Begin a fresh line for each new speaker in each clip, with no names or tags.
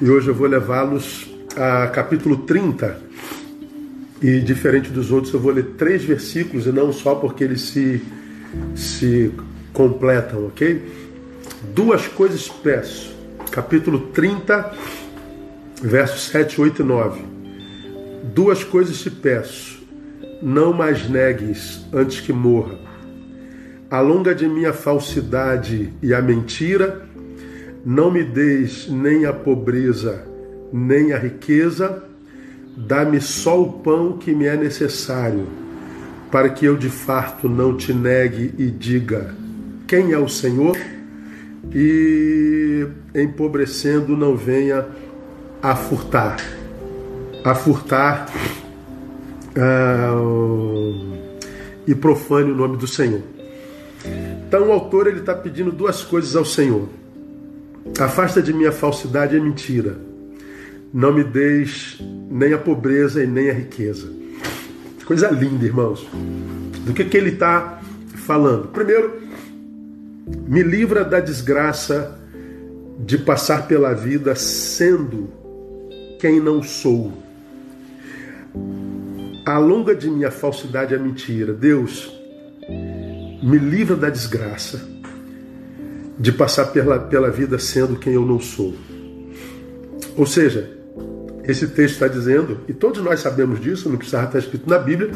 e hoje eu vou levá-los a capítulo 30. E diferente dos outros, eu vou ler três versículos e não só porque eles se, se completam, ok? Duas coisas peço. Capítulo 30, versos 7, 8 e 9. Duas coisas te peço. Não mais negues antes que morra. Alonga de mim a falsidade e a mentira não me deis nem a pobreza, nem a riqueza, dá-me só o pão que me é necessário, para que eu de farto não te negue e diga: Quem é o Senhor? E empobrecendo não venha a furtar. A furtar uh, e profane o nome do Senhor. Então o autor ele está pedindo duas coisas ao Senhor. Afasta de mim a falsidade e mentira. Não me deis nem a pobreza e nem a riqueza. Coisa linda, irmãos. Do que, que ele está falando? Primeiro, me livra da desgraça de passar pela vida sendo quem não sou. Alonga de mim a falsidade e a mentira. Deus, me livra da desgraça de passar pela, pela vida sendo quem eu não sou. Ou seja, esse texto está dizendo, e todos nós sabemos disso, não precisa estar escrito na Bíblia,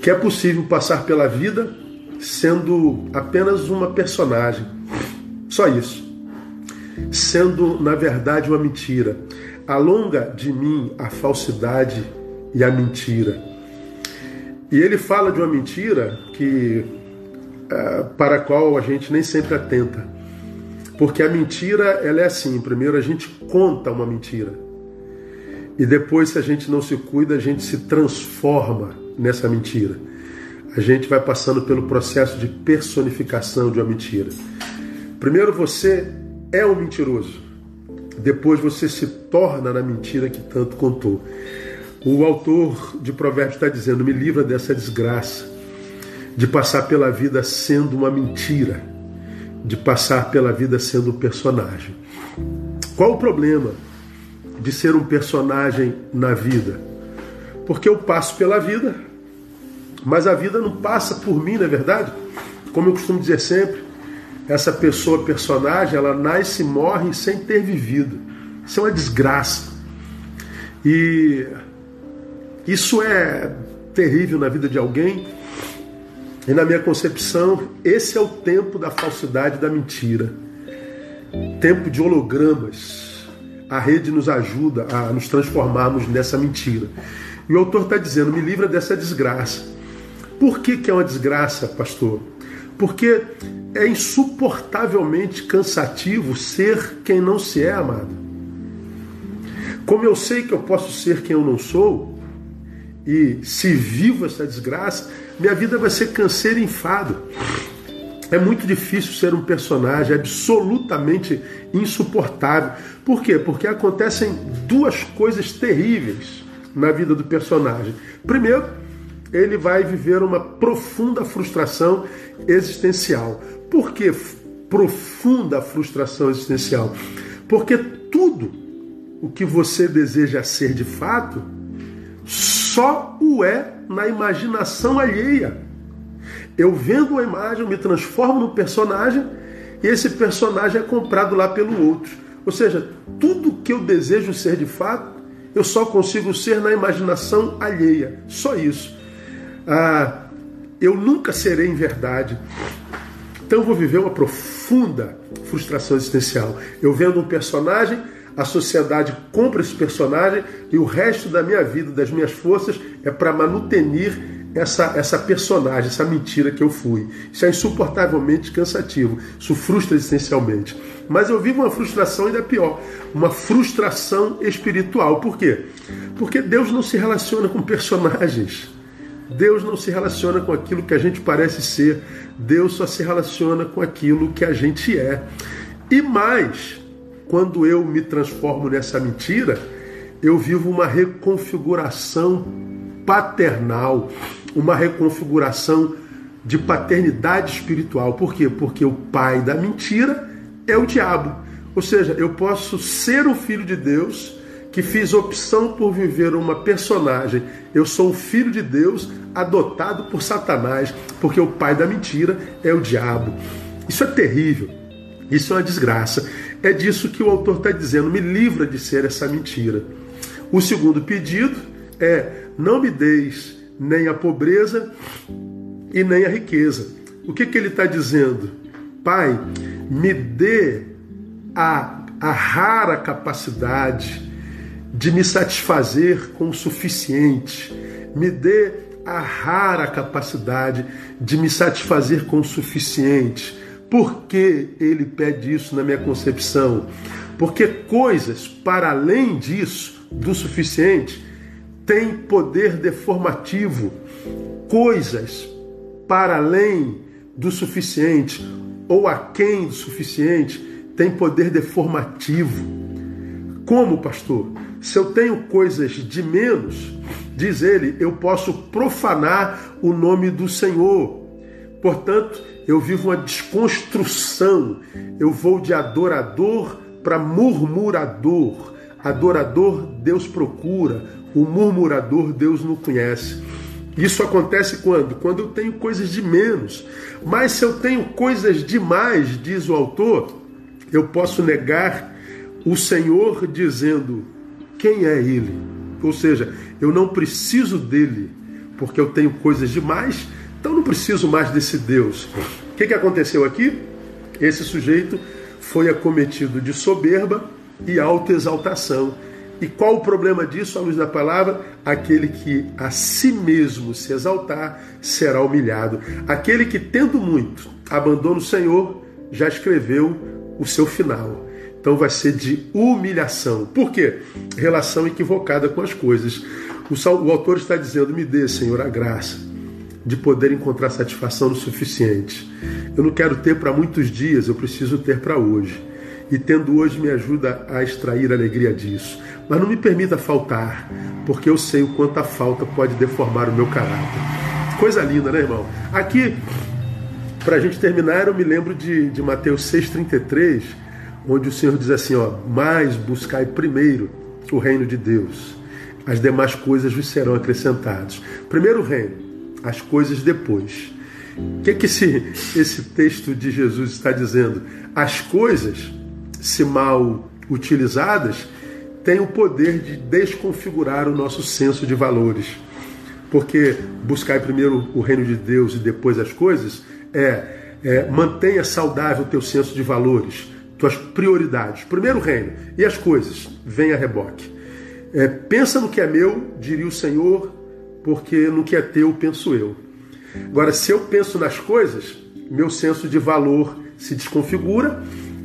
que é possível passar pela vida sendo apenas uma personagem. Só isso. Sendo, na verdade, uma mentira. Alonga de mim a falsidade e a mentira. E ele fala de uma mentira que para a qual a gente nem sempre atenta. Porque a mentira, ela é assim: primeiro a gente conta uma mentira. E depois, se a gente não se cuida, a gente se transforma nessa mentira. A gente vai passando pelo processo de personificação de uma mentira. Primeiro você é um mentiroso. Depois você se torna na mentira que tanto contou. O autor de Provérbios está dizendo: me livra dessa desgraça de passar pela vida sendo uma mentira, de passar pela vida sendo um personagem. Qual o problema de ser um personagem na vida? Porque eu passo pela vida, mas a vida não passa por mim, não é verdade? Como eu costumo dizer sempre, essa pessoa personagem, ela nasce e morre sem ter vivido. Isso é uma desgraça. E isso é terrível na vida de alguém e na minha concepção, esse é o tempo da falsidade e da mentira. Tempo de hologramas. A rede nos ajuda a nos transformarmos nessa mentira. E o autor está dizendo: me livra dessa desgraça. Por que, que é uma desgraça, pastor? Porque é insuportavelmente cansativo ser quem não se é, amado. Como eu sei que eu posso ser quem eu não sou, e se vivo essa desgraça, minha vida vai ser canseira e enfado. É muito difícil ser um personagem, é absolutamente insuportável. Por quê? Porque acontecem duas coisas terríveis na vida do personagem. Primeiro, ele vai viver uma profunda frustração existencial. Por que profunda frustração existencial? Porque tudo o que você deseja ser de fato só o é na imaginação alheia. Eu vendo uma imagem, eu me transformo no personagem e esse personagem é comprado lá pelo outro. Ou seja, tudo que eu desejo ser de fato, eu só consigo ser na imaginação alheia. Só isso. Ah, eu nunca serei em verdade. Então vou viver uma profunda frustração existencial. Eu vendo um personagem a sociedade compra esse personagem e o resto da minha vida, das minhas forças, é para manutenir essa, essa personagem, essa mentira que eu fui. Isso é insuportavelmente cansativo, isso frustra existencialmente. Mas eu vivo uma frustração ainda pior, uma frustração espiritual. Por quê? Porque Deus não se relaciona com personagens. Deus não se relaciona com aquilo que a gente parece ser. Deus só se relaciona com aquilo que a gente é. E mais, quando eu me transformo nessa mentira, eu vivo uma reconfiguração paternal, uma reconfiguração de paternidade espiritual. Por quê? Porque o pai da mentira é o diabo. Ou seja, eu posso ser um filho de Deus que fiz opção por viver uma personagem. Eu sou um filho de Deus adotado por Satanás, porque o pai da mentira é o diabo. Isso é terrível. Isso é uma desgraça. É disso que o autor está dizendo. Me livra de ser essa mentira. O segundo pedido é: não me deis nem a pobreza e nem a riqueza. O que, que ele está dizendo? Pai, me dê a, a rara capacidade de me satisfazer com o suficiente. Me dê a rara capacidade de me satisfazer com o suficiente. Por que ele pede isso na minha concepção? Porque coisas para além disso, do suficiente, têm poder deformativo. Coisas para além do suficiente ou aquém do suficiente têm poder deformativo. Como, pastor? Se eu tenho coisas de menos, diz ele, eu posso profanar o nome do Senhor. Portanto, eu vivo uma desconstrução. Eu vou de adorador para murmurador. Adorador, Deus procura. O murmurador, Deus não conhece. Isso acontece quando? Quando eu tenho coisas de menos. Mas se eu tenho coisas demais, diz o autor, eu posso negar o Senhor dizendo quem é Ele. Ou seja, eu não preciso dele, porque eu tenho coisas demais, então não preciso mais desse Deus. O que, que aconteceu aqui? Esse sujeito foi acometido de soberba e autoexaltação. E qual o problema disso, à luz da palavra? Aquele que a si mesmo se exaltar será humilhado. Aquele que, tendo muito, abandona o Senhor, já escreveu o seu final. Então vai ser de humilhação. Por quê? Relação equivocada com as coisas. O, o autor está dizendo: Me dê, Senhor, a graça de poder encontrar satisfação no suficiente. Eu não quero ter para muitos dias, eu preciso ter para hoje. E tendo hoje me ajuda a extrair alegria disso. Mas não me permita faltar, porque eu sei o quanto a falta pode deformar o meu caráter. Coisa linda, né, irmão? Aqui, para a gente terminar, eu me lembro de, de Mateus 6,33, onde o Senhor diz assim: ó, Mas buscai primeiro o reino de Deus, as demais coisas vos serão acrescentadas. Primeiro o reino, as coisas depois. O que, é que esse, esse texto de Jesus está dizendo? As coisas, se mal utilizadas, têm o poder de desconfigurar o nosso senso de valores. Porque buscar primeiro o reino de Deus e depois as coisas é, é mantenha saudável o teu senso de valores, tuas prioridades. Primeiro o reino e as coisas, vem a reboque. É, pensa no que é meu, diria o Senhor, porque no que é teu penso eu. Agora, se eu penso nas coisas, meu senso de valor se desconfigura,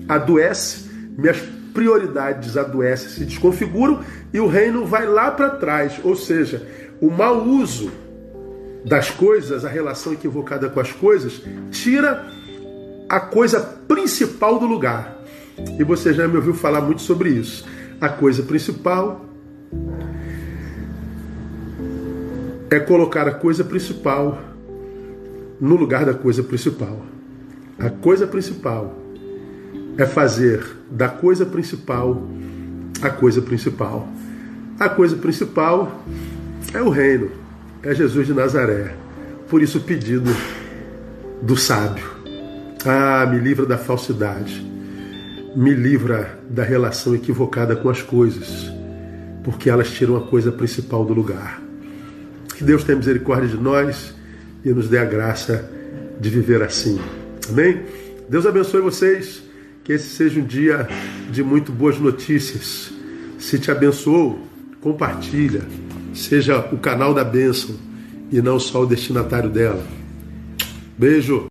adoece, minhas prioridades adoecem, se desconfiguram e o reino vai lá para trás. Ou seja, o mau uso das coisas, a relação equivocada com as coisas, tira a coisa principal do lugar. E você já me ouviu falar muito sobre isso. A coisa principal é colocar a coisa principal no lugar da coisa principal. A coisa principal é fazer da coisa principal a coisa principal. A coisa principal é o reino, é Jesus de Nazaré. Por isso, o pedido do sábio. Ah, me livra da falsidade, me livra da relação equivocada com as coisas, porque elas tiram a coisa principal do lugar. Que Deus tenha misericórdia de nós e nos dê a graça de viver assim. Amém? Deus abençoe vocês. Que esse seja um dia de muito boas notícias. Se te abençoou, compartilha. Seja o canal da bênção e não só o destinatário dela. Beijo.